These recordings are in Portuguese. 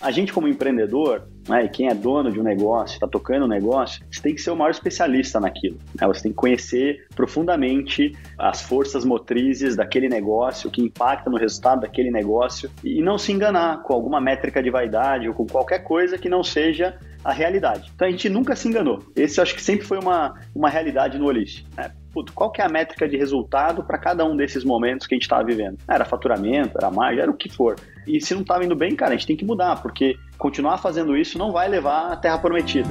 A gente, como empreendedor, né, e quem é dono de um negócio, está tocando um negócio, você tem que ser o maior especialista naquilo. Né? Você tem que conhecer profundamente as forças motrizes daquele negócio, o que impacta no resultado daquele negócio, e não se enganar com alguma métrica de vaidade ou com qualquer coisa que não seja a realidade. Então a gente nunca se enganou. Esse acho que sempre foi uma, uma realidade no Olist. Né? Puto, qual que é a métrica de resultado para cada um desses momentos que a gente estava vivendo? Era faturamento, era margem, era o que for. E se não estava indo bem, cara, a gente tem que mudar, porque continuar fazendo isso não vai levar à terra prometida.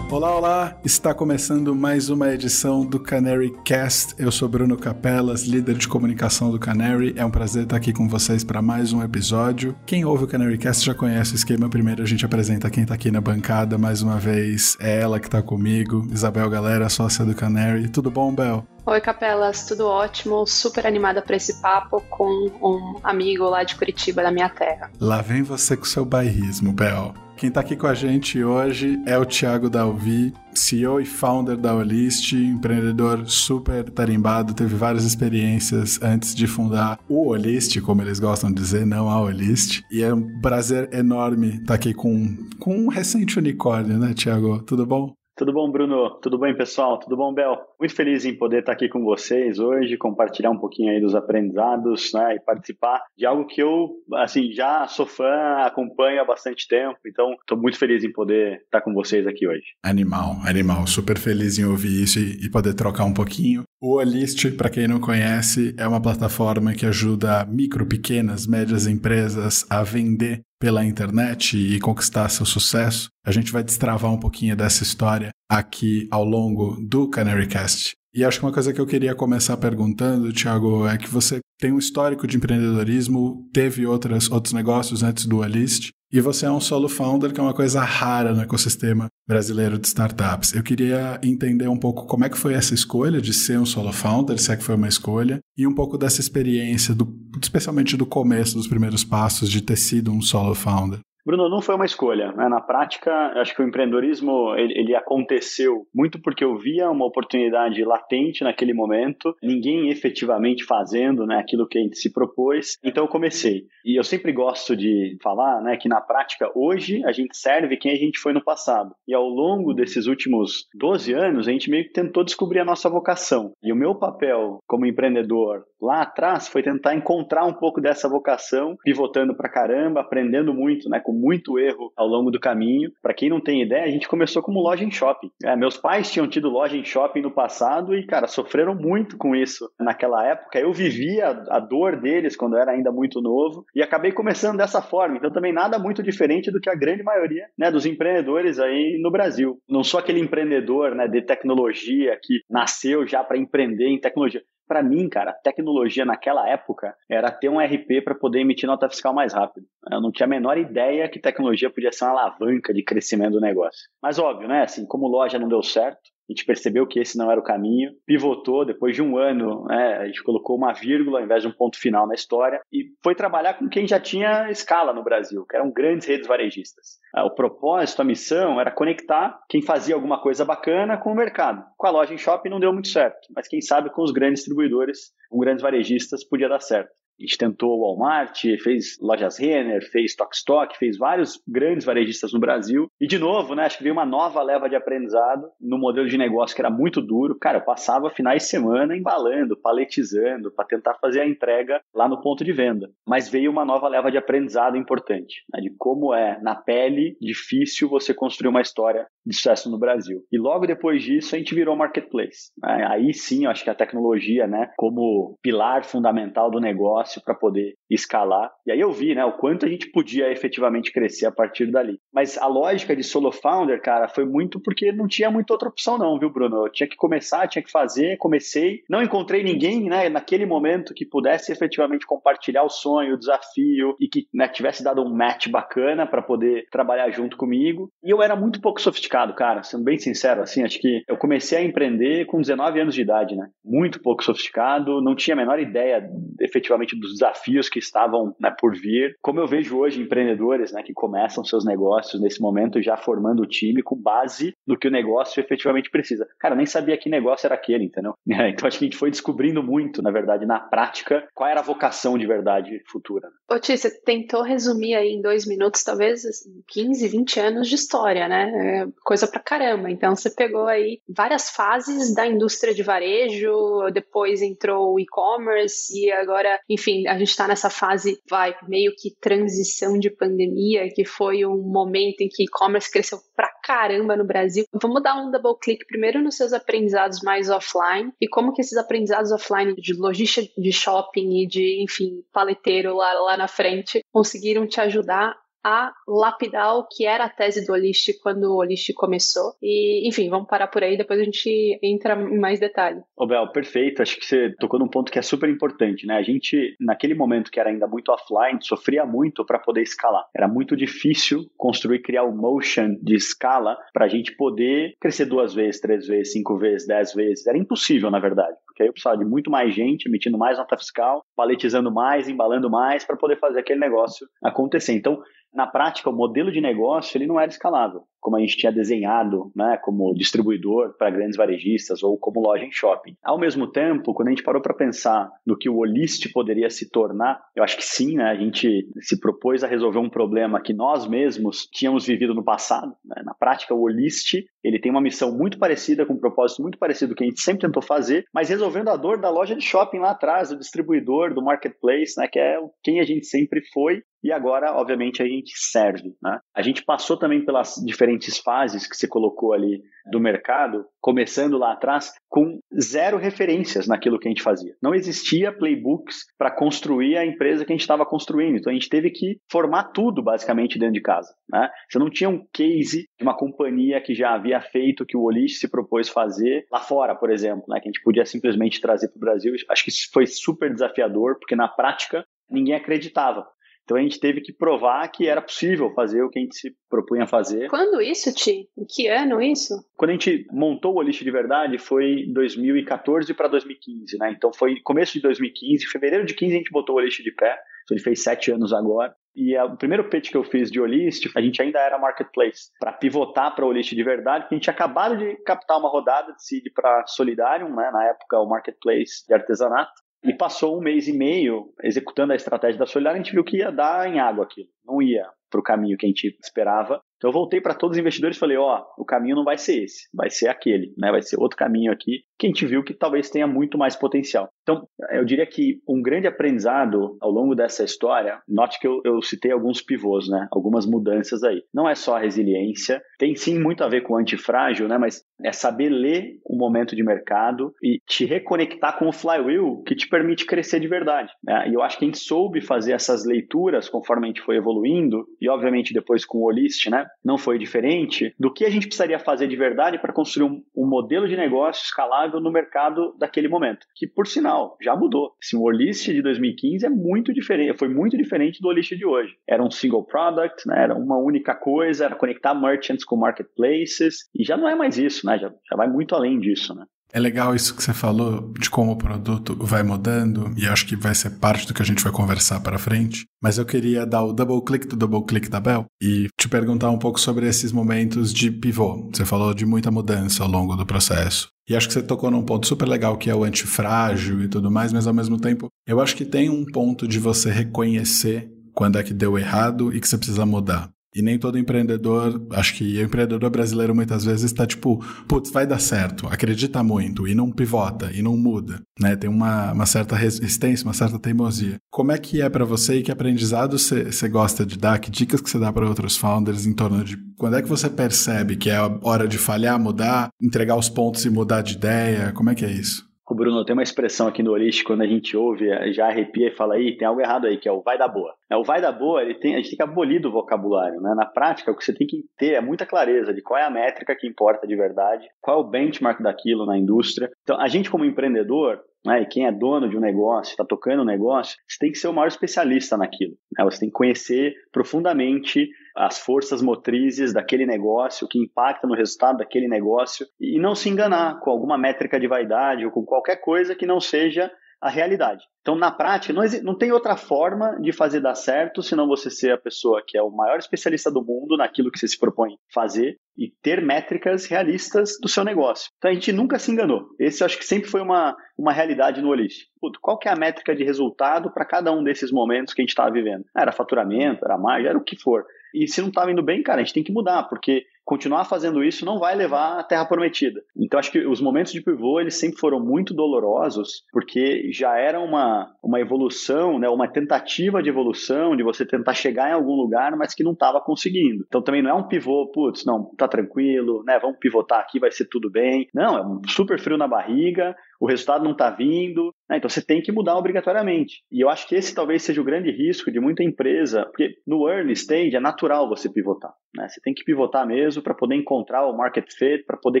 Olá, olá! Está começando mais uma edição do Canary Cast. Eu sou Bruno Capelas, líder de comunicação do Canary. É um prazer estar aqui com vocês para mais um episódio. Quem ouve o Canary Cast já conhece o esquema. Primeiro a gente apresenta quem está aqui na bancada. Mais uma vez, é ela que está comigo, Isabel Galera, sócia do Canary. Tudo bom, Bel? Oi, Capelas, tudo ótimo. Super animada para esse papo com um amigo lá de Curitiba, da minha terra. Lá vem você com seu bairrismo, Bel. Quem está aqui com a gente hoje é o Thiago Dalvi, CEO e founder da Olist, empreendedor super tarimbado, teve várias experiências antes de fundar o Olist, como eles gostam de dizer, não a Olist. E é um prazer enorme estar tá aqui com, com um recente unicórnio, né, Thiago? Tudo bom? Tudo bom, Bruno? Tudo bem, pessoal? Tudo bom, Bel? Muito feliz em poder estar aqui com vocês hoje, compartilhar um pouquinho aí dos aprendizados, né, e participar de algo que eu, assim, já sou fã, acompanho há bastante tempo, então estou muito feliz em poder estar com vocês aqui hoje. Animal, animal, super feliz em ouvir isso e, poder trocar um pouquinho. O Olist, para quem não conhece, é uma plataforma que ajuda micro, pequenas, médias empresas a vender pela internet e conquistar seu sucesso. A gente vai destravar um pouquinho dessa história aqui ao longo do Canarycast. E acho que uma coisa que eu queria começar perguntando, Thiago, é que você tem um histórico de empreendedorismo, teve outras, outros negócios antes do Alist, e você é um solo founder, que é uma coisa rara no ecossistema brasileiro de startups. Eu queria entender um pouco como é que foi essa escolha de ser um solo founder, se é que foi uma escolha, e um pouco dessa experiência, do, especialmente do começo, dos primeiros passos de ter sido um solo founder. Bruno, não foi uma escolha. Né? Na prática, acho que o empreendedorismo ele, ele, aconteceu muito porque eu via uma oportunidade latente naquele momento, ninguém efetivamente fazendo né, aquilo que a gente se propôs. Então eu comecei. E eu sempre gosto de falar né, que na prática, hoje, a gente serve quem a gente foi no passado. E ao longo desses últimos 12 anos, a gente meio que tentou descobrir a nossa vocação. E o meu papel como empreendedor lá atrás foi tentar encontrar um pouco dessa vocação, pivotando pra caramba, aprendendo muito, né? Com muito erro ao longo do caminho. Para quem não tem ideia, a gente começou como loja em shopping. É, meus pais tinham tido loja em shopping no passado e, cara, sofreram muito com isso naquela época. Eu vivia a dor deles quando era ainda muito novo e acabei começando dessa forma. Então, também nada muito diferente do que a grande maioria né, dos empreendedores aí no Brasil. Não sou aquele empreendedor né, de tecnologia que nasceu já para empreender em tecnologia para mim, cara, tecnologia naquela época era ter um RP para poder emitir nota fiscal mais rápido. Eu não tinha a menor ideia que tecnologia podia ser uma alavanca de crescimento do negócio. Mas óbvio, né? Assim, como loja não deu certo, a gente percebeu que esse não era o caminho, pivotou depois de um ano, né, a gente colocou uma vírgula ao invés de um ponto final na história e foi trabalhar com quem já tinha escala no Brasil, que eram grandes redes varejistas. Ah, o propósito, a missão era conectar quem fazia alguma coisa bacana com o mercado. Com a loja em shopping não deu muito certo, mas quem sabe com os grandes distribuidores, com grandes varejistas podia dar certo. A gente tentou o Walmart, fez lojas Renner, fez Stock Stock, fez vários grandes varejistas no Brasil. E de novo, né, acho que veio uma nova leva de aprendizado no modelo de negócio que era muito duro. Cara, eu passava finais de semana embalando, paletizando, para tentar fazer a entrega lá no ponto de venda. Mas veio uma nova leva de aprendizado importante, né, de como é, na pele, difícil você construir uma história de sucesso no Brasil. E logo depois disso, a gente virou marketplace. Né? Aí sim, acho que a tecnologia, né, como pilar fundamental do negócio, negócio para poder escalar. E aí eu vi, né, o quanto a gente podia efetivamente crescer a partir dali. Mas a lógica de solo founder, cara, foi muito porque não tinha muita outra opção não, viu, Bruno? Eu tinha que começar, tinha que fazer, comecei, não encontrei ninguém, né, naquele momento que pudesse efetivamente compartilhar o sonho, o desafio e que né, tivesse dado um match bacana para poder trabalhar junto comigo. E eu era muito pouco sofisticado cara, sendo bem sincero, assim, acho que eu comecei a empreender com 19 anos de idade, né? Muito pouco sofisticado, não tinha a menor ideia efetivamente dos desafios que estavam né, por vir. Como eu vejo hoje empreendedores, né, que começam seus negócios nesse momento já formando o time com base no que o negócio efetivamente precisa. Cara, eu nem sabia que negócio era aquele, entendeu? Então acho que a gente foi descobrindo muito, na verdade, na prática, qual era a vocação de verdade futura. Ô, Ti, você tentou resumir aí em dois minutos, talvez 15, 20 anos de história, né? Coisa pra caramba. Então você pegou aí várias fases da indústria de varejo, depois entrou o e-commerce e agora, enfim, a gente tá nessa fase, vai, meio que transição de pandemia, que foi um momento em que e-commerce cresceu pra caramba no Brasil. Vamos dar um double click primeiro nos seus aprendizados mais offline e como que esses aprendizados offline de logística de shopping e de, enfim, paleteiro lá, lá na frente conseguiram te ajudar a lapidar o que era a tese do Olist quando o Olist começou. E, enfim, vamos parar por aí, depois a gente entra em mais detalhe. Ô Bel, perfeito. Acho que você tocou num ponto que é super importante, né? A gente, naquele momento que era ainda muito offline, sofria muito para poder escalar. Era muito difícil construir, criar o um motion de escala para a gente poder crescer duas vezes, três vezes, cinco vezes, dez vezes. Era impossível, na verdade, porque aí eu precisava de muito mais gente, emitindo mais nota fiscal, paletizando mais, embalando mais para poder fazer aquele negócio acontecer. Então, na prática, o modelo de negócio ele não era escalável como a gente tinha desenhado, né, como distribuidor para grandes varejistas ou como loja em shopping. Ao mesmo tempo, quando a gente parou para pensar no que o Olist poderia se tornar, eu acho que sim, né, a gente se propôs a resolver um problema que nós mesmos tínhamos vivido no passado. Né? Na prática, o Olist ele tem uma missão muito parecida, com um propósito muito parecido que a gente sempre tentou fazer, mas resolvendo a dor da loja de shopping lá atrás, do distribuidor, do marketplace, né, que é quem a gente sempre foi e agora, obviamente, a gente serve. Né? A gente passou também pelas diferentes fases que você colocou ali do mercado, começando lá atrás, com zero referências naquilo que a gente fazia. Não existia playbooks para construir a empresa que a gente estava construindo. Então a gente teve que formar tudo basicamente dentro de casa. Né? Você não tinha um case de uma companhia que já havia feito o que o Olish se propôs fazer lá fora, por exemplo, né? que a gente podia simplesmente trazer para o Brasil. Acho que isso foi super desafiador, porque na prática ninguém acreditava. Então a gente teve que provar que era possível fazer o que a gente se propunha fazer. Quando isso, Ti? Em que ano isso? Quando a gente montou o Olist de verdade foi 2014 para 2015, né? Então foi começo de 2015, fevereiro de 15 a gente botou o Olist de pé. Então ele fez sete anos agora. E a, o primeiro pitch que eu fiz de Olist, a gente ainda era marketplace, para pivotar para o Olist de verdade, porque a gente tinha acabado de captar uma rodada de seed para Solidarium, né, na época o marketplace de artesanato. E passou um mês e meio executando a estratégia da Solidária, a gente viu que ia dar em água aquilo, não ia para o caminho que a gente esperava. Então eu voltei para todos os investidores e falei, ó, oh, o caminho não vai ser esse, vai ser aquele, né? Vai ser outro caminho aqui que a gente viu que talvez tenha muito mais potencial. Então, eu diria que um grande aprendizado ao longo dessa história, note que eu, eu citei alguns pivôs, né? Algumas mudanças aí. Não é só a resiliência, tem sim muito a ver com o antifrágil, né? Mas é saber ler o momento de mercado e te reconectar com o flywheel que te permite crescer de verdade. Né? E eu acho que gente soube fazer essas leituras conforme a gente foi evoluindo e obviamente depois com o Olist, né? não foi diferente, do que a gente precisaria fazer de verdade para construir um, um, modelo de negócio escalável no mercado daquele momento. Que, por sinal, já mudou. Assim, o Olist de 2015 é muito diferente, foi muito diferente do Olist de hoje. Era um single product, né? era uma única coisa, era conectar merchants com marketplaces, e já não é mais isso, né? já, já vai muito além disso. Né? É legal isso que você falou de como o produto vai mudando e acho que vai ser parte do que a gente vai conversar para frente. Mas eu queria dar o double click do double click da Bell e te perguntar um pouco sobre esses momentos de pivô. Você falou de muita mudança ao longo do processo. E acho que você tocou num ponto super legal que é o antifrágil e tudo mais, mas ao mesmo tempo, eu acho que tem um ponto de você reconhecer quando é que deu errado e que você precisa mudar. E nem todo empreendedor, acho que o empreendedor brasileiro muitas vezes está tipo, putz, vai dar certo, acredita muito e não pivota e não muda, né? Tem uma, uma certa resistência, uma certa teimosia. Como é que é para você e que aprendizado você gosta de dar? Que dicas que você dá para outros founders em torno de quando é que você percebe que é a hora de falhar, mudar, entregar os pontos e mudar de ideia? Como é que é isso? O Bruno tem uma expressão aqui no Olist, quando a gente ouve, já arrepia e fala aí, tem algo errado aí, que é o vai da boa. É, o vai da boa, ele tem, a gente tem que abolir do vocabulário. Né? Na prática, o que você tem que ter é muita clareza de qual é a métrica que importa de verdade, qual é o benchmark daquilo na indústria. Então, a gente como empreendedor, né, e quem é dono de um negócio, está tocando um negócio, você tem que ser o maior especialista naquilo. Né? Você tem que conhecer profundamente as forças motrizes daquele negócio, que impacta no resultado daquele negócio, e não se enganar com alguma métrica de vaidade ou com qualquer coisa que não seja a realidade. Então, na prática, não, não, tem outra forma de fazer dar certo senão você ser a pessoa que é o maior especialista do mundo naquilo que você se propõe fazer e ter métricas realistas do seu negócio. Então, a gente nunca se enganou. Esse acho que sempre foi uma, uma realidade no Olist. Qual que é a métrica de resultado para cada um desses momentos que a gente estava vivendo? Era faturamento, era margem, era o que for. E se não estava indo bem, cara, a gente tem que mudar, porque continuar fazendo isso não vai levar à terra prometida. Então acho que os momentos de pivô eles sempre foram muito dolorosos, porque já era uma, uma evolução, né, uma tentativa de evolução, de você tentar chegar em algum lugar, mas que não estava conseguindo. Então também não é um pivô, putz, não, tá tranquilo, né, vamos pivotar aqui, vai ser tudo bem. Não, é um super frio na barriga, o resultado não está vindo, né? então você tem que mudar obrigatoriamente. E eu acho que esse talvez seja o grande risco de muita empresa, porque no early stage é natural você pivotar. Né? Você tem que pivotar mesmo para poder encontrar o market fit, para poder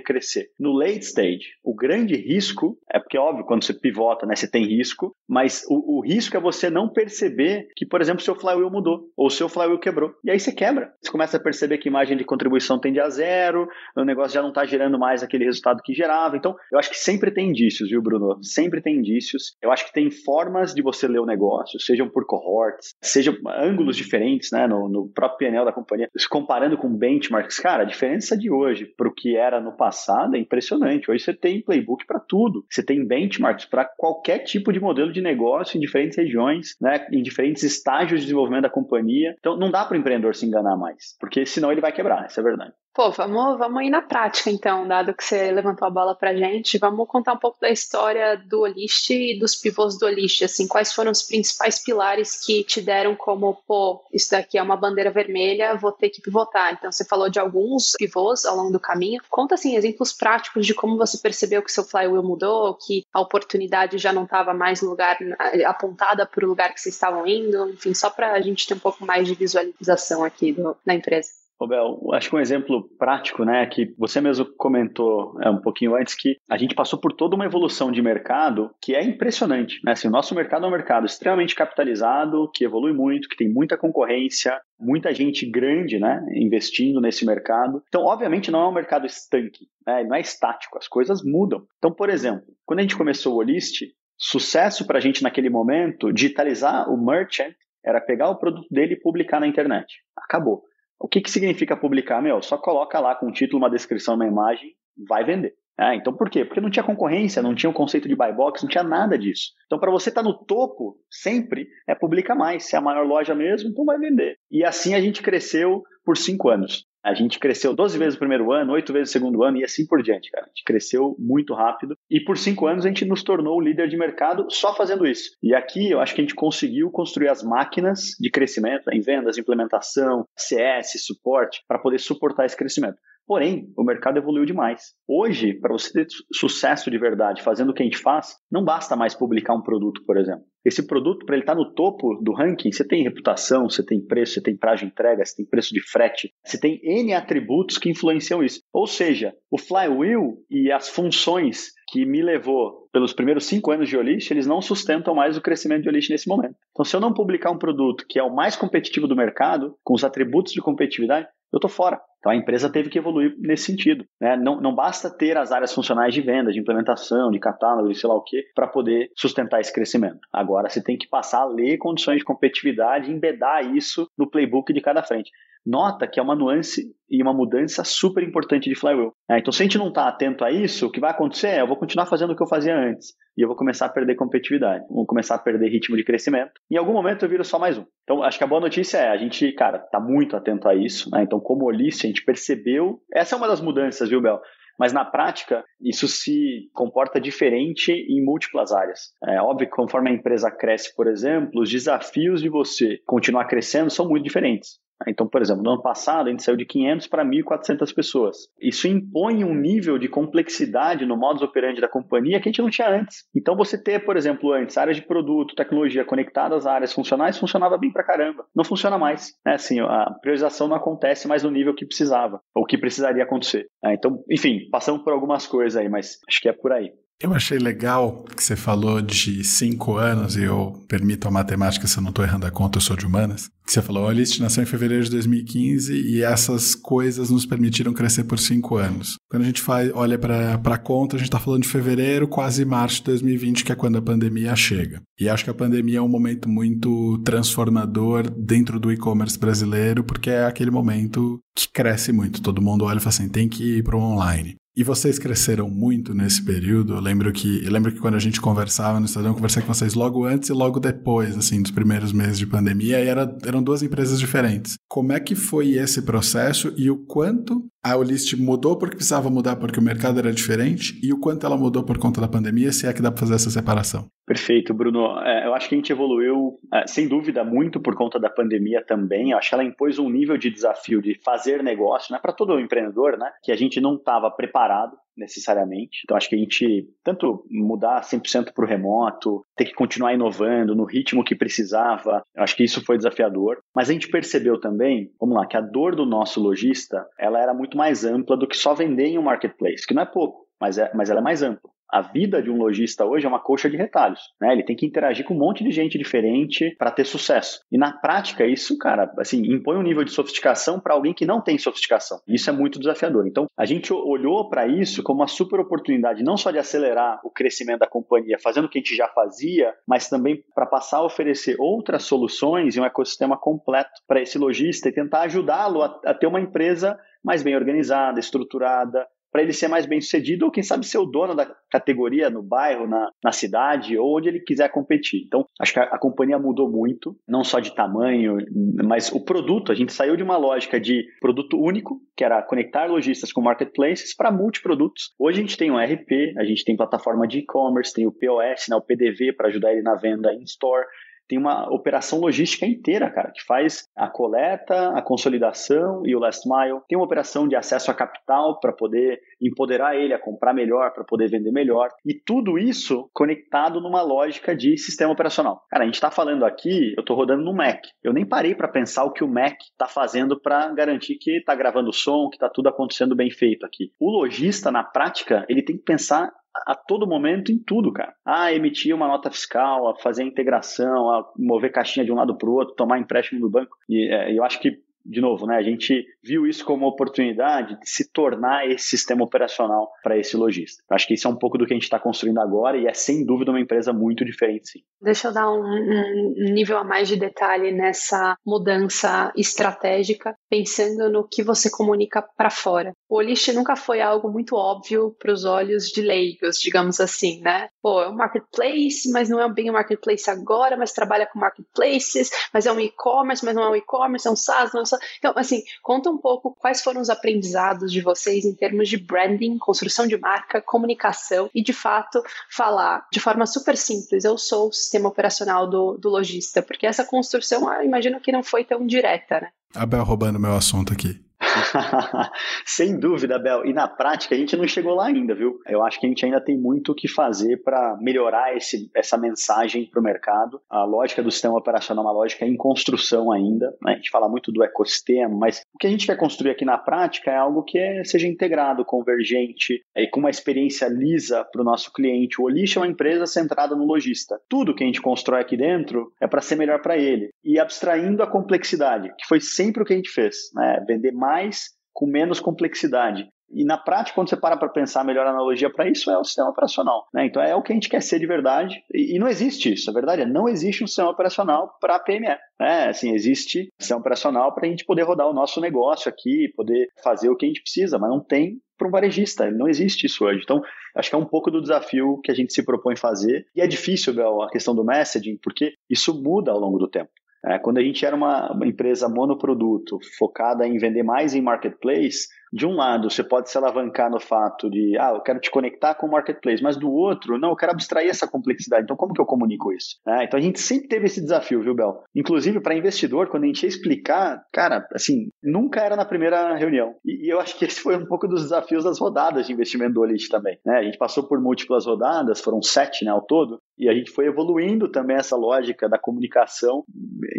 crescer. No late stage, o grande risco é porque, óbvio, quando você pivota, né, você tem risco, mas o, o risco é você não perceber que, por exemplo, seu flywheel mudou ou seu flywheel quebrou. E aí você quebra. Você começa a perceber que a imagem de contribuição tende a zero, o negócio já não está gerando mais aquele resultado que gerava. Então, eu acho que sempre tem indícios viu, Bruno? Sempre tem indícios. Eu acho que tem formas de você ler o negócio, sejam por cohorts, sejam ângulos diferentes, né, no, no próprio PNL da companhia. Se comparando com benchmarks, cara, a diferença de hoje para o que era no passado é impressionante. Hoje você tem playbook para tudo. Você tem benchmarks para qualquer tipo de modelo de negócio em diferentes regiões, né, em diferentes estágios de desenvolvimento da companhia. Então, não dá para o empreendedor se enganar mais, porque senão ele vai quebrar, isso é verdade. Pô, vamos, vamos ir na prática então, dado que você levantou a bola pra gente. Vamos contar um pouco da história do Olist e dos pivôs do Olist, assim, quais foram os principais pilares que te deram como, pô, isso daqui é uma bandeira vermelha, vou ter que pivotar. Então, você falou de alguns pivôs ao longo do caminho. Conta, assim, exemplos práticos de como você percebeu que seu flywheel mudou, que a oportunidade já não estava mais no lugar, apontada para o lugar que vocês estavam indo, enfim, só para a gente ter um pouco mais de visualização aqui do, da empresa. Bel, acho que um exemplo prático, né, que você mesmo comentou é, um pouquinho antes, que a gente passou por toda uma evolução de mercado que é impressionante. Né? Assim, o nosso mercado é um mercado extremamente capitalizado, que evolui muito, que tem muita concorrência, muita gente grande né, investindo nesse mercado. Então, obviamente, não é um mercado estanque, né? não é estático, as coisas mudam. Então, por exemplo, quando a gente começou o Olist, sucesso para a gente naquele momento, digitalizar o merchant era pegar o produto dele e publicar na internet. Acabou. O que, que significa publicar? Meu, só coloca lá com um título, uma descrição, uma imagem, vai vender. É, então por quê? Porque não tinha concorrência, não tinha o conceito de buy box, não tinha nada disso. Então para você estar tá no topo, sempre é publica mais. Se é a maior loja mesmo, então vai vender. E assim a gente cresceu por cinco anos. A gente cresceu 12 vezes no primeiro ano, 8 vezes no segundo ano e assim por diante, cara. A gente cresceu muito rápido e por cinco anos a gente nos tornou o líder de mercado só fazendo isso. E aqui eu acho que a gente conseguiu construir as máquinas de crescimento em vendas, implementação, CS, suporte, para poder suportar esse crescimento. Porém, o mercado evoluiu demais. Hoje, para você ter sucesso de verdade fazendo o que a gente faz, não basta mais publicar um produto, por exemplo. Esse produto, para ele estar tá no topo do ranking, você tem reputação, você tem preço, você tem prazo de entrega, você tem preço de frete, você tem N atributos que influenciam isso. Ou seja, o flywheel e as funções que me levou pelos primeiros cinco anos de Olist, eles não sustentam mais o crescimento de Olist nesse momento. Então, se eu não publicar um produto que é o mais competitivo do mercado, com os atributos de competitividade, eu estou fora. Então a empresa teve que evoluir nesse sentido. Né? Não, não basta ter as áreas funcionais de venda, de implementação, de catálogo, sei lá o quê, para poder sustentar esse crescimento. Agora você tem que passar a ler condições de competitividade e embedar isso no playbook de cada frente nota que é uma nuance e uma mudança super importante de flywheel. É, então, se a gente não está atento a isso, o que vai acontecer é eu vou continuar fazendo o que eu fazia antes e eu vou começar a perder competitividade, vou começar a perder ritmo de crescimento. Em algum momento eu viro só mais um. Então, acho que a boa notícia é a gente, cara, tá muito atento a isso. Né? Então, como Olício, a gente percebeu. Essa é uma das mudanças, viu, Bel? mas na prática isso se comporta diferente em múltiplas áreas. É óbvio que conforme a empresa cresce, por exemplo, os desafios de você continuar crescendo são muito diferentes. Então, por exemplo, no ano passado a gente saiu de 500 para 1.400 pessoas. Isso impõe um nível de complexidade no modus operandi da companhia que a gente não tinha antes. Então, você ter, por exemplo, antes áreas de produto, tecnologia conectadas às áreas funcionais funcionava bem pra caramba. Não funciona mais. É assim, a priorização não acontece mais no nível que precisava ou que precisaria acontecer. É, então, enfim, passamos por algumas coisas aí, mas acho que é por aí. Eu achei legal que você falou de cinco anos, e eu permito a matemática se eu não estou errando a conta, eu sou de humanas. Que você falou, a List nasceu em fevereiro de 2015 e essas coisas nos permitiram crescer por cinco anos. Quando a gente faz, olha para a conta, a gente está falando de fevereiro, quase março de 2020, que é quando a pandemia chega. E acho que a pandemia é um momento muito transformador dentro do e-commerce brasileiro, porque é aquele momento que cresce muito. Todo mundo olha e fala assim, tem que ir para o online. E vocês cresceram muito nesse período. Eu lembro que, eu lembro que quando a gente conversava no Estadão, eu conversei com vocês logo antes e logo depois, assim, dos primeiros meses de pandemia, e era, eram duas empresas diferentes. Como é que foi esse processo e o quanto a Olist mudou porque precisava mudar porque o mercado era diferente e o quanto ela mudou por conta da pandemia, se é que dá para fazer essa separação? Perfeito, Bruno. É, eu acho que a gente evoluiu, é, sem dúvida, muito por conta da pandemia também. Eu acho que ela impôs um nível de desafio de fazer negócio, né, para todo empreendedor, né, que a gente não estava preparado necessariamente. Então, acho que a gente, tanto mudar 100% para o remoto, ter que continuar inovando no ritmo que precisava, acho que isso foi desafiador. Mas a gente percebeu também, vamos lá, que a dor do nosso lojista, ela era muito mais ampla do que só vender em um marketplace, que não é pouco, mas, é, mas ela é mais ampla a vida de um lojista hoje é uma coxa de retalhos, né? Ele tem que interagir com um monte de gente diferente para ter sucesso. E na prática, isso, cara, assim, impõe um nível de sofisticação para alguém que não tem sofisticação. Isso é muito desafiador. Então, a gente olhou para isso como uma super oportunidade, não só de acelerar o crescimento da companhia, fazendo o que a gente já fazia, mas também para passar a oferecer outras soluções e um ecossistema completo para esse lojista e tentar ajudá-lo a, a ter uma empresa mais bem organizada, estruturada, para ele ser mais bem sucedido ou quem sabe ser o dono da categoria no bairro, na, na cidade ou onde ele quiser competir. Então, acho que a, a, companhia mudou muito, não só de tamanho, mas o produto. A gente saiu de uma lógica de produto único, que era conectar lojistas com marketplaces, para multiprodutos. Hoje a gente tem um RP, a gente tem plataforma de e-commerce, tem o POS, né, o PDV para ajudar ele na venda em store tem uma operação logística inteira, cara, que faz a coleta, a consolidação e o last mile. Tem uma operação de acesso a capital para poder empoderar ele a comprar melhor, para poder vender melhor. E tudo isso conectado numa lógica de sistema operacional. Cara, a gente está falando aqui, eu estou rodando no Mac. Eu nem parei para pensar o que o Mac está fazendo para garantir que está gravando o som, que está tudo acontecendo bem feito aqui. O lojista, na prática, ele tem que pensar a todo momento em tudo, cara. Ah, emitir uma nota fiscal, a fazer a integração, a mover caixinha de um lado para o outro, tomar empréstimo do banco. E é, eu acho que de novo, né, a gente viu isso como oportunidade de se tornar esse sistema operacional para esse lojista. Acho que isso é um pouco do que a gente está construindo agora e é sem dúvida uma empresa muito diferente, sim. Deixa eu dar um, um nível a mais de detalhe nessa mudança estratégica, pensando no que você comunica para fora. O Olist nunca foi algo muito óbvio para os olhos de leigos, digamos assim, né? Pô, é um marketplace, mas não é bem um marketplace agora, mas trabalha com marketplaces, mas é um e-commerce, mas não é um e-commerce, é um SaaS, não é um SaaS. Então, assim, conta um pouco quais foram os aprendizados de vocês em termos de branding, construção de marca, comunicação e, de fato, falar de forma super simples: eu sou o sistema operacional do, do lojista, porque essa construção, eu imagino que não foi tão direta, né? Abel roubando meu assunto aqui. Sem dúvida, Bel. E na prática a gente não chegou lá ainda, viu? Eu acho que a gente ainda tem muito o que fazer para melhorar esse, essa mensagem para o mercado. A lógica do sistema operacional é uma lógica em construção ainda. Né? A gente fala muito do ecossistema, mas o que a gente quer construir aqui na prática é algo que é, seja integrado, convergente e com uma experiência lisa para o nosso cliente. O Olish é uma empresa centrada no lojista. Tudo que a gente constrói aqui dentro é para ser melhor para ele. E abstraindo a complexidade, que foi sempre o que a gente fez. Né? Vender mais mais com menos complexidade. E na prática, quando você para para pensar a melhor analogia para isso, é o sistema operacional. Né? Então é o que a gente quer ser de verdade. E, e não existe isso. A verdade é não existe um sistema operacional para PME. Né? Assim, existe sistema operacional para a gente poder rodar o nosso negócio aqui, poder fazer o que a gente precisa, mas não tem para um varejista. Não existe isso hoje. Então, acho que é um pouco do desafio que a gente se propõe fazer. E é difícil, Bel, a questão do messaging, porque isso muda ao longo do tempo. É, quando a gente era uma, empresa monoproduto, focada em vender mais em marketplace, de um lado, você pode se alavancar no fato de, ah, eu quero te conectar com o marketplace, mas do outro, não, eu quero abstrair essa complexidade. Então, como que eu comunico isso? É, então, a gente sempre teve esse desafio, viu, Bel? Inclusive, para investidor, quando a gente ia explicar, cara, assim, nunca era na primeira reunião. E, eu acho que esse foi um pouco dos desafios das rodadas de investimento do Olite também. Né? A gente passou por múltiplas rodadas, foram sete né, ao todo, E a gente foi evoluindo também essa lógica da comunicação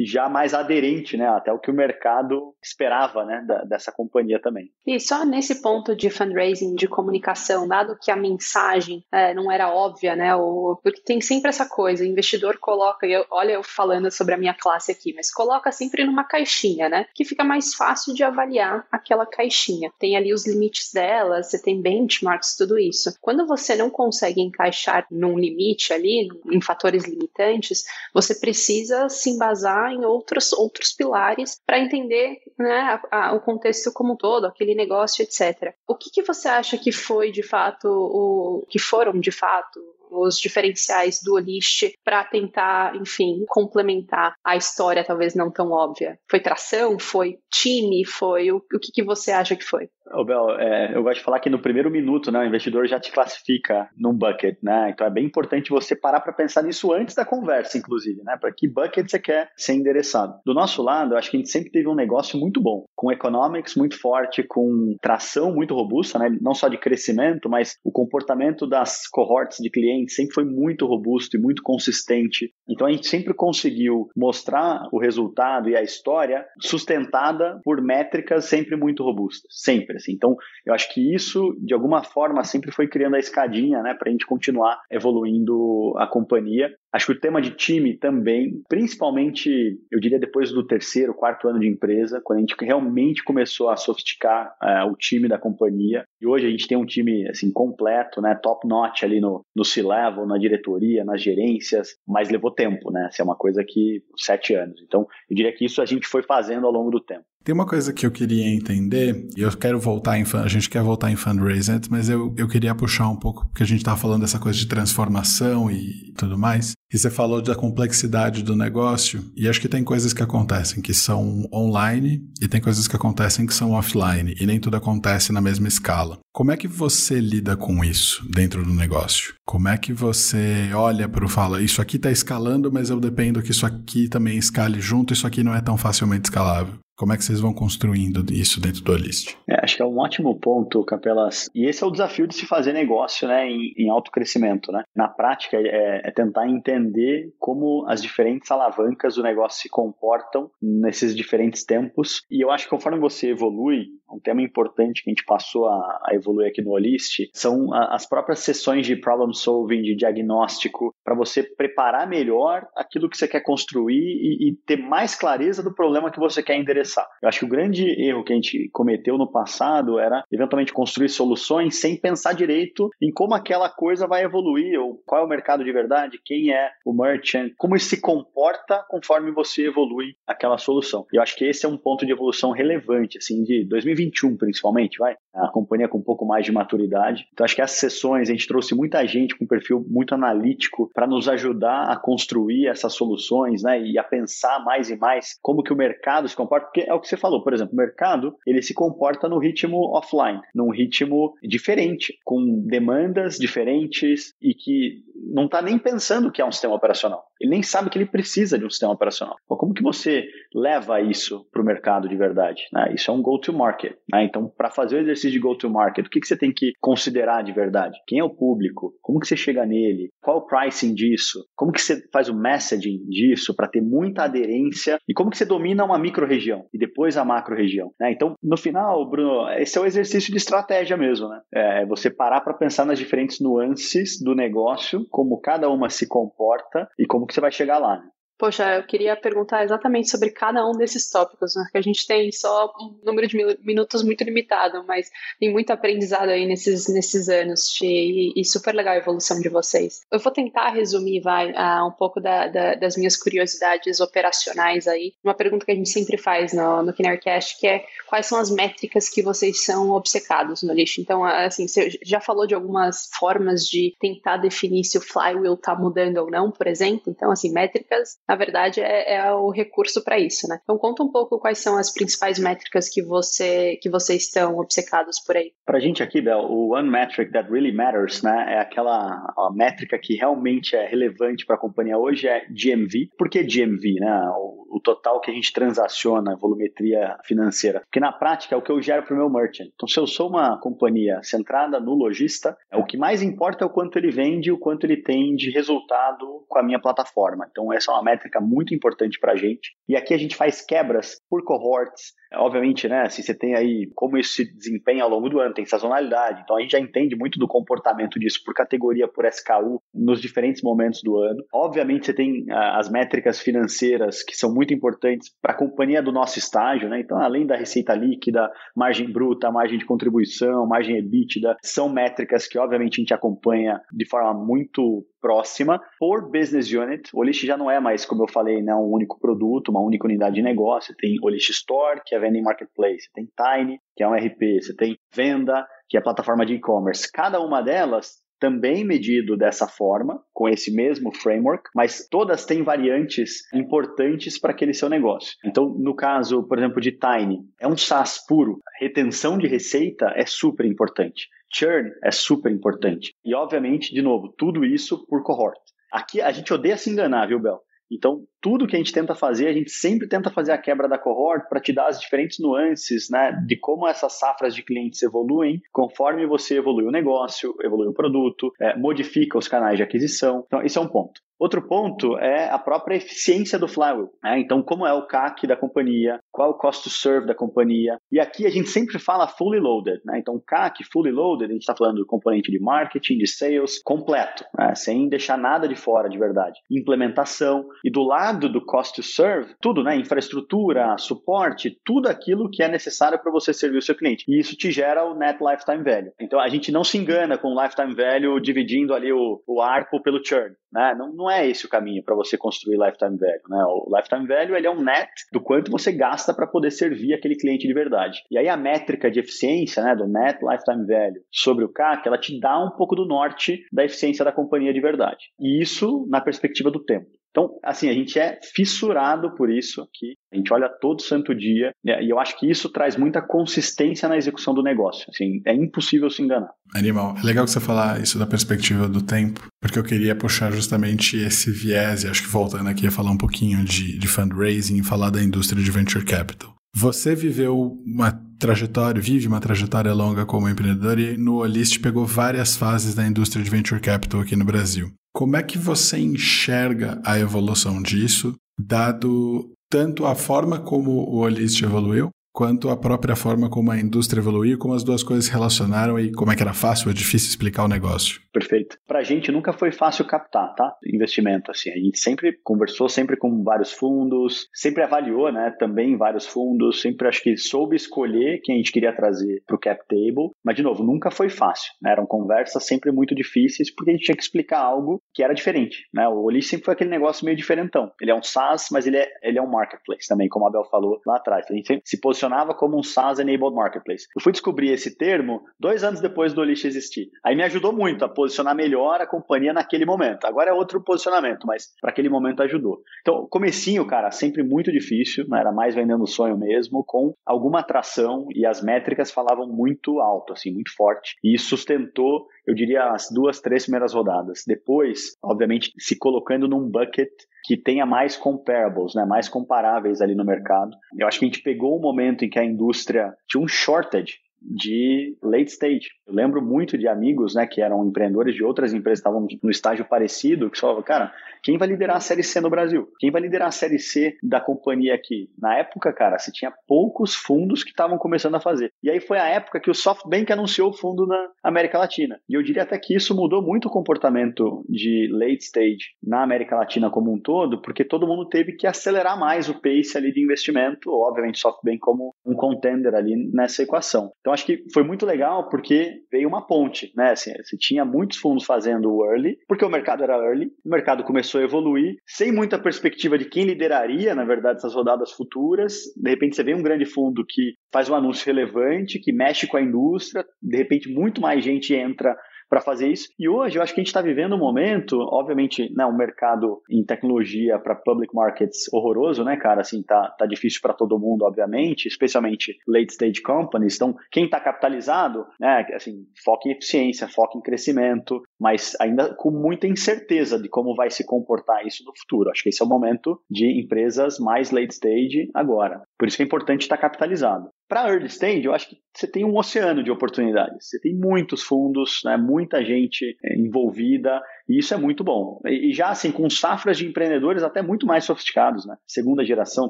já mais aderente, né, até o que o mercado esperava, né, da, dessa companhia também. E só nesse ponto de fundraising, de comunicação, dado que a mensagem é, não era óbvia, né, o, porque tem sempre essa coisa, o investidor coloca, eu, olha eu falando sobre a minha classe aqui, mas coloca sempre numa caixinha, né, que fica mais fácil de avaliar aquela caixinha. Tem ali os limites dela, você tem benchmarks, tudo isso. Quando você não consegue encaixar num limite ali, em fatores limitantes, você precisa se embasar em outros, outros pilares para entender né, a, a, o contexto como um todo, aquele negócio, etc. O que, que você acha que foi de fato, o que foram de fato os diferenciais do Olist para tentar, enfim, complementar a história talvez não tão óbvia? Foi tração? Foi time? Foi o, o que, que você acha que foi? Ô, Bel, é, eu gosto de falar que no primeiro minuto, né, o investidor já te classifica num bucket, né? Então é bem importante você parar para pensar nisso antes da conversa, inclusive, né? Para que bucket você quer ser endereçado. Do nosso lado, eu acho que a gente sempre teve um negócio muito bom, com economics muito forte, com tração muito robusta, né? Não só de crescimento, mas o comportamento das cohorts de clientes sempre foi muito robusto e muito consistente. Então a gente sempre conseguiu mostrar o resultado e a história sustentada por métricas sempre muito robustas, sempre assim. Então, eu acho que isso, de alguma forma, sempre foi criando a escadinha, né, para a gente continuar evoluindo a companhia. Acho que o tema de time também, principalmente, eu diria depois do terceiro, quarto ano de empresa, quando a gente realmente começou a sofisticar uh, o time da companhia. E hoje a gente tem um time assim completo, né, top notch ali no, no C-level, na diretoria, nas gerências, mas levou tempo, né? Essa é uma coisa que sete anos. Então, eu diria que isso a gente foi fazendo ao longo do tempo. Tem uma coisa que eu queria entender, e eu quero voltar em a gente quer voltar em fundraising, mas eu, eu queria puxar um pouco, porque a gente estava falando dessa coisa de transformação e tudo mais. E você falou da complexidade do negócio, e acho que tem coisas que acontecem que são online e tem coisas que acontecem que são offline, e nem tudo acontece na mesma escala. Como é que você lida com isso dentro do negócio? Como é que você olha para o fala, isso aqui está escalando, mas eu dependo que isso aqui também escale junto, isso aqui não é tão facilmente escalável? Como é que vocês vão construindo isso dentro do List? É, acho que é um ótimo ponto, Capelas. E esse é o desafio de se fazer negócio né, em, em alto crescimento. Né? Na prática, é, é, tentar entender como as diferentes alavancas do negócio se comportam nesses diferentes tempos. E eu acho que conforme você evolui, um tema importante que a gente passou a, a evoluir aqui no Olist são a, as próprias sessões de problem solving, de diagnóstico, para você preparar melhor aquilo que você quer construir e, e, ter mais clareza do problema que você quer endereçar. Eu acho que o grande erro que a gente cometeu no passado era eventualmente construir soluções sem pensar direito em como aquela coisa vai evoluir, ou qual é o mercado de verdade, quem é o merchant, como isso se comporta conforme você evolui aquela solução. E eu acho que esse é um ponto de evolução relevante, assim, de 2020 2021, principalmente, vai. A companhia com um pouco mais de maturidade. Então, acho que essas sessões a gente trouxe muita gente com um perfil muito analítico para nos ajudar a construir essas soluções, né? E a pensar mais e mais como que o mercado se comporta. Porque é o que você falou, por exemplo, o mercado, ele se comporta no ritmo offline, num ritmo diferente, com demandas diferentes e que não está nem pensando que é um sistema operacional. Ele nem sabe que ele precisa de um sistema operacional. Então, como que você leva isso para o mercado de verdade? Né? Isso é um go-to-market. Né? Então, para fazer o exercício de go-to-market, o que, que você tem que considerar de verdade? Quem é o público? Como que você chega nele? Qual o pricing disso? Como que você faz o messaging disso para ter muita aderência? E como que você domina uma micro-região e depois a macro-região? Né? Então, no final, Bruno, esse é o exercício de estratégia mesmo. Né? É você parar para pensar nas diferentes nuances do negócio, como cada uma se comporta e como que você vai chegar lá. Poxa, eu queria perguntar exatamente sobre cada um desses tópicos, né? que a gente tem só um número de minutos muito limitado, mas tem muito aprendizado aí nesses, nesses anos e, super legal a evolução de vocês. Eu vou tentar resumir, vai, uh, um pouco da, da, das minhas curiosidades operacionais aí. Uma pergunta que a gente sempre faz no, no Kinnercast, que é quais são as métricas que vocês são obcecados no lixo. Então, assim, você já falou de algumas formas de tentar definir se o flywheel está mudando ou não, por exemplo. Então, assim, métricas na verdade, é, é o recurso para isso, né? Então conta um pouco quais são as principais métricas que você que vocês estão obcecados por aí. Para a gente aqui, Bel, o one metric that really matters, né, é aquela métrica que realmente é relevante para a companhia hoje é GMV. Por que GMV, né? O o total que a gente transaciona, volumetria financeira. Porque na prática é o que eu gero para o meu merchant. Então, se eu sou uma companhia centrada no lojista, o que mais importa é o quanto ele vende e o quanto ele tem de resultado com a minha plataforma. Então, essa é uma métrica muito importante para a gente. E aqui a gente faz quebras por cohorts, Obviamente, né, se você tem aí como isso se desempenha ao longo do ano, tem sazonalidade, então a gente já entende muito do comportamento disso por categoria, por SKU, nos diferentes momentos do ano. Obviamente, você tem ah, as métricas financeiras que são muito importantes para a companhia do nosso estágio, né? Então, além da receita líquida, margem bruta, margem de contribuição, margem EBITDA, são métricas que, obviamente, a gente acompanha de forma muito próxima por business unit. O Olist já não é mais, como eu falei, né, um único produto, uma única unidade de negócio. Tem Olist Store, que é venda marketplace. Tem Tiny, que é um RP. Você tem Venda, que é a plataforma de e-commerce. Cada uma delas também medido dessa forma, com esse mesmo framework, mas todas têm variantes importantes para aquele seu negócio. Então, no caso, por exemplo, de Tiny, é um SaaS puro. Retenção de receita é super importante. Churn é super importante. E, obviamente, de novo, tudo isso por cohort. Aqui a gente odeia se enganar, viu, Bel? Então, tudo que a gente tenta fazer, a gente sempre tenta fazer a quebra da cohort para te dar as diferentes nuances né, de como essas safras de clientes evoluem conforme você evolui o negócio, evolui o produto, é, modifica os canais de aquisição. Então, esse é um ponto. Outro ponto é a própria eficiência do flywheel. Né? Então, como é o CAC da companhia, qual é o cost to serve da companhia. E aqui a gente sempre fala fully loaded. Né? Então, CAC, fully loaded, a gente está falando do componente de marketing, de sales, completo, né? sem deixar nada de fora de verdade. Implementação. E do lado do cost to serve, tudo, né? infraestrutura, suporte, tudo aquilo que é necessário para você servir o seu cliente. E isso te gera o net lifetime value. Então, a gente não se engana com o lifetime value dividindo ali o, o ARPO pelo churn. Né? Não, não é esse o caminho para você construir lifetime value. Né? O lifetime value ele é um net do quanto você gasta para poder servir aquele cliente de verdade. E aí a métrica de eficiência né, do net lifetime value sobre o CAC, ela te dá um pouco do norte da eficiência da companhia de verdade. E isso na perspectiva do tempo. Então, assim, a gente é fissurado por isso aqui. A gente olha todo santo dia né? e eu acho que isso traz muita consistência na execução do negócio. Assim, é impossível se enganar. Animal, é legal que você falar isso da perspectiva do tempo, porque eu queria puxar justamente esse viés, e acho que voltando aqui a falar um pouquinho de, de fundraising e falar da indústria de venture capital. Você viveu uma trajetória, vive uma trajetória longa como empreendedor e no Olist pegou várias fases da indústria de venture capital aqui no Brasil. Como é que você enxerga a evolução disso, dado tanto a forma como o Olist evoluiu, quanto a própria forma como a indústria evoluiu, como as duas coisas se relacionaram e como é que era fácil ou difícil explicar o negócio. Perfeito. Para a gente nunca foi fácil captar, tá? Investimento, assim. A gente sempre conversou sempre com vários fundos, sempre avaliou, né? Também vários fundos, sempre acho que soube escolher quem a gente queria trazer para o cap table. Mas, de novo, nunca foi fácil, né? Eram conversas sempre muito difíceis porque a gente tinha que explicar algo que era diferente, né? O Oli sempre foi aquele negócio meio diferentão. Ele é um SaaS, mas ele é, ele é um marketplace também, como a Abel falou lá atrás. A gente se posicionava como um SaaS-enabled marketplace. Eu fui descobrir esse termo dois anos depois do Olist existir. Aí me ajudou muito a posicionar melhor a companhia naquele momento. Agora é outro posicionamento, mas para aquele momento ajudou. Então, comecinho, cara, sempre muito difícil, né? era mais vendendo sonho mesmo, com alguma atração e as métricas falavam muito alto, assim, muito forte. E sustentou, eu diria, as duas, três primeiras rodadas. Depois, obviamente, se colocando num bucket que tenha mais comparables, né, mais comparáveis ali no mercado. Eu acho que a gente pegou um momento em que a indústria tinha um shortage de late stage. Eu lembro muito de amigos, né, que eram empreendedores de outras empresas, estavam no estágio parecido, que falavam, cara, quem vai liderar a série C no Brasil? Quem vai liderar a série C da companhia aqui? Na época, cara, se tinha poucos fundos que estavam começando a fazer. E aí foi a época que o SoftBank anunciou o fundo na América Latina. E eu diria até que isso mudou muito o comportamento de late stage na América Latina como um todo, porque todo mundo teve que acelerar mais o pace ali de investimento, obviamente SoftBank como um contender ali nessa equação. Então acho que foi muito legal porque veio uma ponte, né? Assim, você tinha muitos fundos fazendo o early, porque o mercado era early, o mercado começou a evoluir, sem muita perspectiva de quem lideraria, na verdade, essas rodadas futuras. De repente você vê um grande fundo que faz um anúncio relevante, que mexe com a indústria, de repente muito mais gente entra para fazer isso. E hoje eu acho que a gente está vivendo um momento, obviamente, né, um mercado em tecnologia para public markets horroroso, né, cara? Assim, tá, tá difícil para todo mundo, obviamente, especialmente late stage companies. Então, quem está capitalizado, né, assim, foca em eficiência, foca em crescimento, mas ainda com muita incerteza de como vai se comportar isso no futuro. Acho que esse é o momento de empresas mais late stage agora. Por isso que é importante estar capitalizado. Para early stage, eu acho que você tem um oceano de oportunidades. Você tem muitos fundos, né, muita gente é, envolvida, e isso é muito bom. E, já assim, com safras de empreendedores até muito mais sofisticados, né? Segunda geração,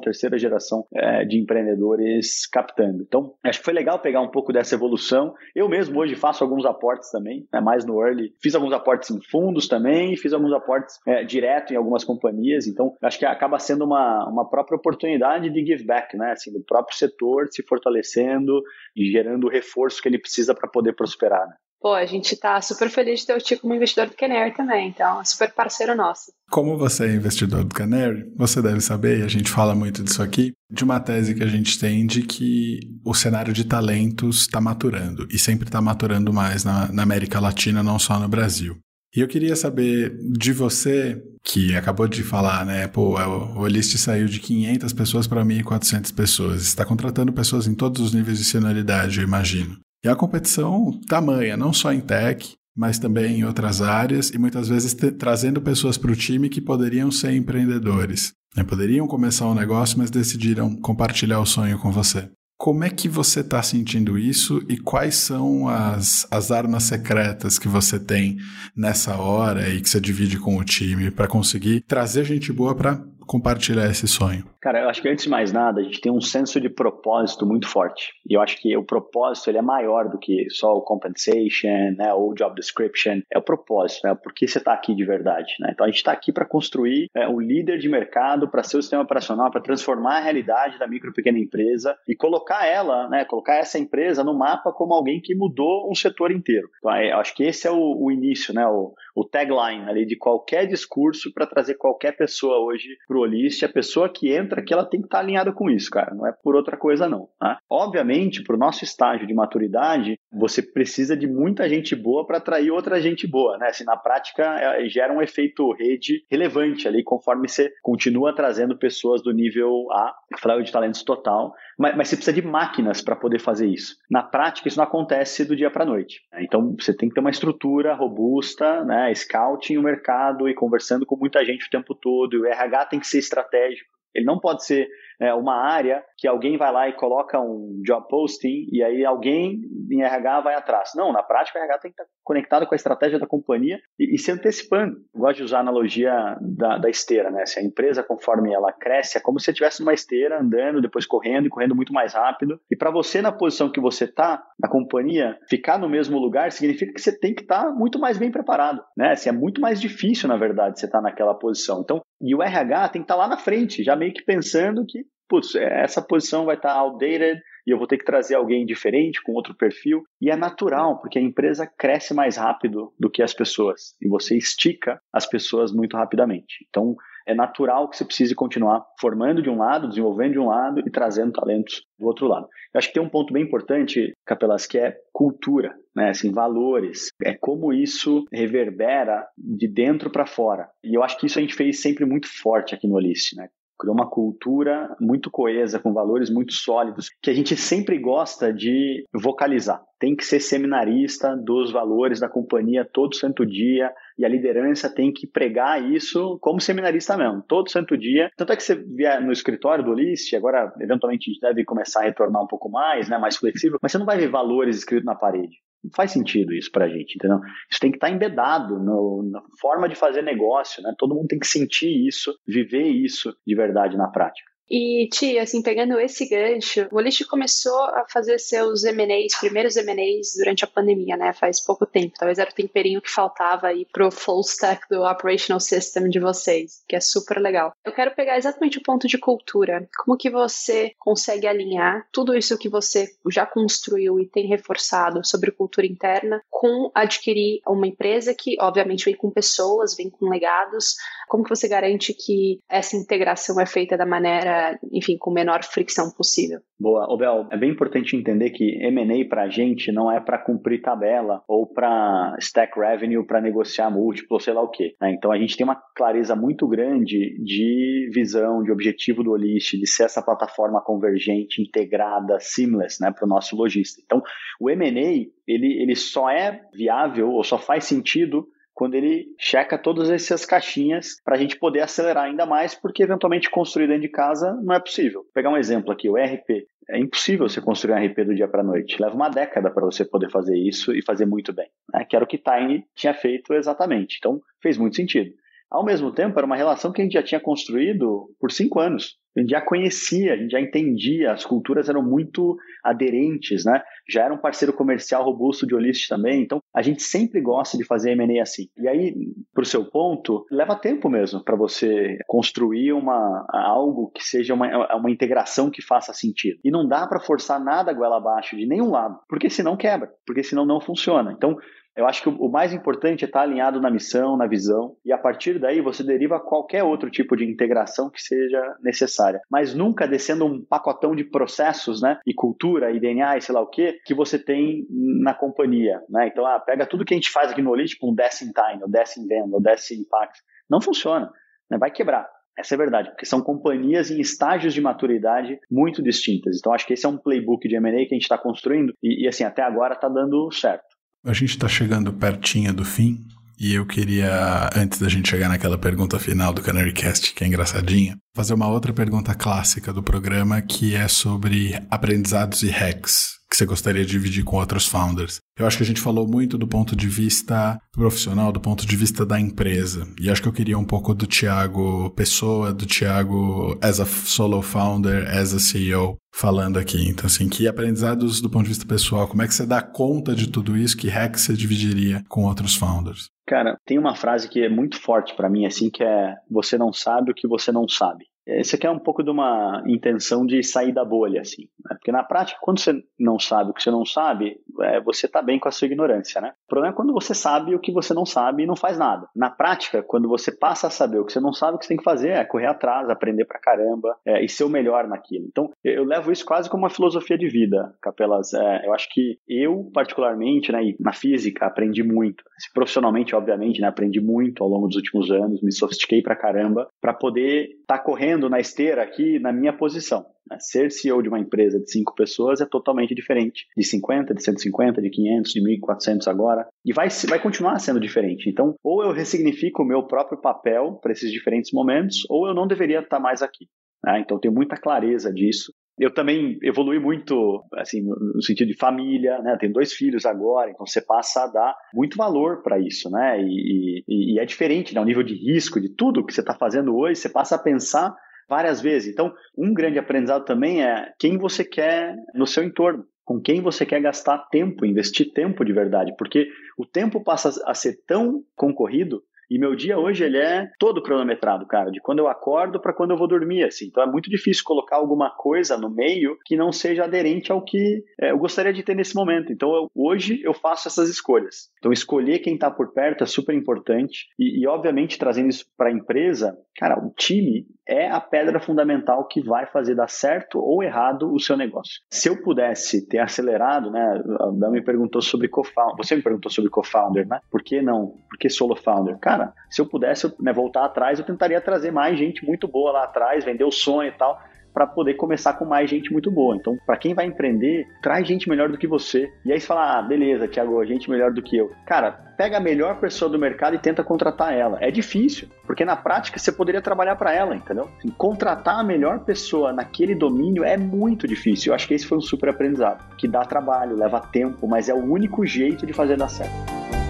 terceira geração é, de empreendedores captando. Então, acho que foi legal pegar um pouco dessa evolução. Eu mesmo hoje faço alguns aportes também, né, mais no early. Fiz alguns aportes em fundos também, fiz alguns aportes é, direto em algumas companhias. Então, acho que acaba sendo uma, uma própria oportunidade de give back, né? Assim, do próprio setor se fortalecendo e gerando o reforço que ele precisa para poder prosperar. Né? Pô, a gente tá super feliz de ter o Tico como investidor do Canary também, então é super parceiro nosso. Como você é investidor do Canary, você deve saber, e a gente fala muito disso aqui, de uma tese que a gente tem de que o cenário de talentos está maturando, e sempre está maturando mais na, na América Latina, não só no Brasil. E eu queria saber de você, que acabou de falar, né? Pô, é, o Olist saiu de 500 pessoas para 1.400 pessoas. Está contratando pessoas em todos os níveis de senioridade, eu imagino. E a competição tamanha, não só em tech, mas também em outras áreas, e muitas vezes trazendo pessoas para o time que poderiam ser empreendedores. Né? Poderiam começar um negócio, mas decidiram compartilhar o sonho com você. Como é que você está sentindo isso e quais são as, as armas secretas que você tem nessa hora e que você divide com o time para conseguir trazer gente boa para compartilhar esse sonho? Cara, eu acho que antes de mais nada, a gente tem um senso de propósito muito forte. E eu acho que o propósito ele é maior do que só o compensation, né, ou job description. É o propósito, né, por que você está aqui de verdade. Né? Então a gente está aqui para construir é, um líder de mercado para ser o sistema operacional, para transformar a realidade da micro e pequena empresa e colocar ela, né, colocar essa empresa no mapa como alguém que mudou um setor inteiro. Então eu acho que esse é o, o início, né, o, o tagline ali de qualquer discurso para trazer qualquer pessoa hoje para o Olist. A pessoa que entra que ela tem que estar alinhada com isso, cara. Não é por outra coisa, não. Tá? Obviamente, para o nosso estágio de maturidade, você precisa de muita gente boa para atrair outra gente boa, né? Assim, na prática, é, gera um efeito rede relevante ali, conforme você continua trazendo pessoas do nível A, flaio de talentos total, mas, mas você precisa de máquinas para poder fazer isso. Na prática, isso não acontece do dia para a noite. Né? Então, você tem que ter uma estrutura robusta, né? Scouting o mercado e conversando com muita gente o tempo todo. E o RH tem que ser estratégico. Ele não pode ser é, uma área que alguém vai lá e coloca um job posting e aí alguém em RH vai atrás. Não, na prática o RH tem que estar conectado com a estratégia da companhia e, e se antecipando. Eu gosto de usar a analogia da, da, esteira, né? Se a empresa, conforme ela cresce, é como se você estivesse numa esteira andando, depois correndo e correndo muito mais rápido. E para você, na posição que você está, na companhia, ficar no mesmo lugar significa que você tem que estar muito mais bem preparado, né? Assim, é muito mais difícil, na verdade, você estar tá naquela posição. Então, e o RH tem que estar tá lá na frente, já meio que pensando que putz, é, essa posição vai estar outdated e eu vou ter que trazer alguém diferente, com outro perfil. E é natural, porque a empresa cresce mais rápido do que as pessoas. E você estica as pessoas muito rapidamente. Então, é natural que você precise continuar formando de um lado, desenvolvendo de um lado e trazendo talentos do outro lado. Eu acho que tem um ponto bem importante, Capelas, que é cultura, né? Assim, valores. É como isso reverbera de dentro para fora. E eu acho que isso a gente fez sempre muito forte aqui no Olist, né? Criou uma cultura muito coesa, com valores muito sólidos, que a gente sempre gosta de vocalizar. Tem que ser seminarista dos valores da companhia todo santo dia, e a liderança tem que pregar isso como seminarista mesmo, todo santo dia. Tanto é que você vier no escritório do List, agora eventualmente a gente deve começar a retornar um pouco mais, né, mais flexível, mas você não vai ver valores escritos na parede. Não faz sentido isso pra gente, entendeu? Isso tem que estar tá embedado no, na forma de fazer negócio, né? Todo mundo tem que sentir isso, viver isso de verdade na prática. E, Tia, assim, pegando esse gancho, o Olist começou a fazer seus M&As, primeiros M&As durante a pandemia, né? Faz pouco tempo. Talvez era o temperinho que faltava aí pro full stack do operational system de vocês, que é super legal. Eu quero pegar exatamente o ponto de cultura. Como que você consegue alinhar tudo isso que você já construiu e tem reforçado sobre cultura interna com adquirir uma empresa que, obviamente, vem com pessoas, vem com legados. Como que você garante que essa integração é feita da maneira enfim, com menor fricção possível. Boa. Obel, é bem importante entender que M&A para a gente não é para cumprir tabela ou para stack revenue para negociar múltiplo, sei lá o quê. Né? Então a gente tem uma clareza muito grande de visão, de objetivo do Olist, de ser essa plataforma convergente, integrada, seamless né, para o nosso lojista. Então o M&A ele, ele só é viável ou só faz sentido quando ele checa todas essas caixinhas para a gente poder acelerar ainda mais, porque eventualmente construir dentro de casa não é possível. Vou pegar um exemplo aqui, o ERP. É impossível você construir um RP do dia para noite. Leva uma década para você poder fazer isso e fazer muito bem. Né? Que era o que Tiny tinha feito exatamente. Então, fez muito sentido. Ao mesmo tempo, era uma relação que a gente já tinha construído por cinco anos. A gente já conhecia, a gente já entendia, as culturas eram muito aderentes, né? Já era um parceiro comercial robusto de Olist também. Então, a gente sempre gosta de fazer M&A assim. E aí, para o seu ponto, leva tempo mesmo para você construir uma, algo que seja uma, uma integração que faça sentido. E não dá para forçar nada a goela abaixo de nenhum lado, porque senão quebra, porque senão não funciona. Então, eu acho que o mais importante é estar alinhado na missão, na visão, e a partir daí você deriva qualquer outro tipo de integração que seja necessária. Mas nunca descendo um pacotão de processos, né, e cultura, e DNA, e sei lá o que, que você tem na companhia, né? Então, ah, pega tudo que a gente faz aqui no Oli, tipo um Desk in Time, ou Desk in Venda, ou Desk Impact. Não funciona, né? vai quebrar. Essa é a verdade, porque são companhias em estágios de maturidade muito distintas. Então, acho que esse é um playbook de M&A que a gente está construindo e, e, assim, até agora está dando certo. A gente está chegando pertinho do fim e eu queria, antes da gente chegar naquela pergunta final do Canarycast, que é engraçadinha, fazer uma outra pergunta clássica do programa que é sobre aprendizados e hacks que você gostaria de dividir com outros founders. Eu acho que a gente falou muito do ponto de vista profissional, do ponto de vista da empresa. E acho que eu queria um pouco do Thiago Pessoa, do Thiago as a solo founder, as a CEO, falando aqui. Então, assim, que aprendizados do ponto de vista pessoal, como é que você dá conta de tudo isso? Que hack você dividiria com outros founders? Cara, tem uma frase que é muito forte para mim, assim, que é: você não sabe o que você não sabe. Esse aqui é um pouco de uma intenção de sair da bolha, assim. Né? Porque na prática, quando você não sabe o que você não sabe, é, você está bem com a sua ignorância, né? O problema é quando você sabe o que você não sabe e não faz nada. Na prática, quando você passa a saber o que você não sabe, o que você tem que fazer é correr atrás, aprender pra caramba é, e ser o melhor naquilo. Então, eu levo isso quase como uma filosofia de vida, Capelas. É, eu acho que eu, particularmente, né, na física, aprendi muito. Profissionalmente, obviamente, né, aprendi muito ao longo dos últimos anos, me sofistiquei pra caramba, para poder estar tá correndo correndo na esteira aqui na minha posição. Né? Ser CEO de uma empresa de cinco pessoas é totalmente diferente de 50, de 150, de 500, de 1.400 agora. E vai, vai continuar sendo diferente. Então, ou eu ressignifico o meu próprio papel para esses diferentes momentos, ou eu não deveria estar mais aqui. Né? Então, tenho muita clareza disso. Eu também evolui muito, assim, no sentido de família, né? Tenho dois filhos agora, então você passa a dar muito valor para isso, né? E, e, e, é diferente, né? O nível de risco de tudo que você está fazendo hoje, você passa a pensar várias vezes. Então, um grande aprendizado também é quem você quer no seu entorno com quem você quer gastar tempo, investir tempo de verdade, porque o tempo passa a ser tão concorrido e meu dia hoje ele é todo cronometrado, cara, de quando eu acordo para quando eu vou dormir, assim. Então é muito difícil colocar alguma coisa no meio que não seja aderente ao que é, eu gostaria de ter nesse momento. Então eu, hoje eu faço essas escolhas. Então escolher quem está por perto é super importante e, e obviamente trazendo isso para a empresa, cara, o time é a pedra fundamental que vai fazer dar certo ou errado o seu negócio. Se eu pudesse ter acelerado, né? A Dan me perguntou sobre co-founder. Você me perguntou sobre co-founder, né? Por que não? Por que solo founder? Cara, se eu pudesse né, voltar atrás, eu tentaria trazer mais gente muito boa lá atrás, vender o sonho e tal para poder começar com mais gente muito boa. Então, para quem vai empreender, traz gente melhor do que você. E aí você fala, ah, beleza, Thiago, gente melhor do que eu. Cara, pega a melhor pessoa do mercado e tenta contratar ela. É difícil, porque na prática você poderia trabalhar para ela, entendeu? Assim, contratar a melhor pessoa naquele domínio é muito difícil. Eu acho que esse foi um super aprendizado, que dá trabalho, leva tempo, mas é o único jeito de fazer dar certo.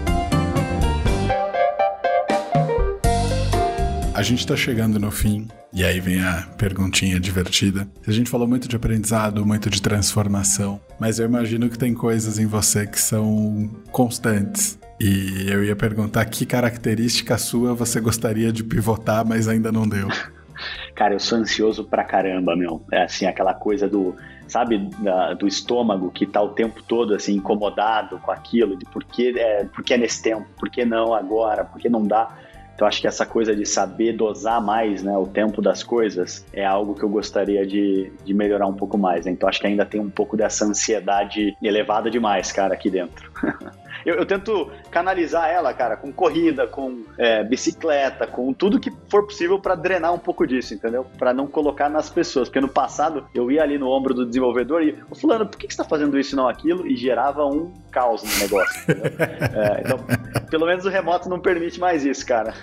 A gente está chegando no fim, e aí vem a perguntinha divertida. A gente falou muito de aprendizado, muito de transformação, mas eu imagino que tem coisas em você que são constantes. E eu ia perguntar que característica sua você gostaria de pivotar, mas ainda não deu. Cara, eu sou ansioso pra caramba, meu. É assim, aquela coisa do, sabe, da, do estômago que tá o tempo todo assim incomodado com aquilo, de por que é, por que é nesse tempo, por que não agora, por que não dá. Então acho que essa coisa de saber dosar mais né, o tempo das coisas é algo que eu gostaria de, de melhorar um pouco mais. Né? Então acho que ainda tem um pouco dessa ansiedade elevada demais, cara, aqui dentro. eu, eu, tento canalizar ela, cara, com corrida, com é, bicicleta, com tudo que for possível para drenar um pouco disso, entendeu? Para não colocar nas pessoas. Porque no passado eu ia ali no ombro do desenvolvedor e, ô fulano, por que, que você tá fazendo isso e não aquilo? E gerava um caos no negócio, é, então, pelo menos o remoto não permite mais isso, cara.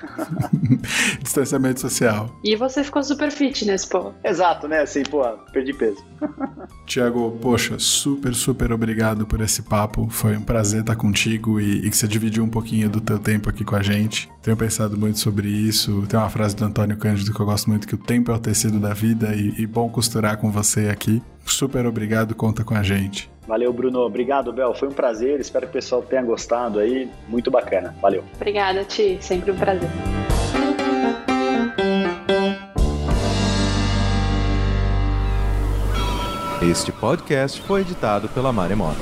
Distanciamento social. E você ficou super fitness, pô. Exato, né? Assim, pô, perdi peso. Tiago, poxa, super, super obrigado por esse papo. Foi um prazer estar contigo e, e, que você dividiu um pouquinho do teu tempo aqui com a gente. Tenho pensado muito sobre isso. Tem uma frase do Antônio Cândido que eu gosto muito, que o tempo é o tecido da vida e, e bom costurar com você aqui. Super obrigado, conta com a gente. Valeu, Bruno. Obrigado, Bel. Foi um prazer. Espero que o pessoal tenha gostado aí. Muito bacana. Valeu. Obrigada, Ti. Sempre um prazer. Este podcast foi editado pela Maremoto.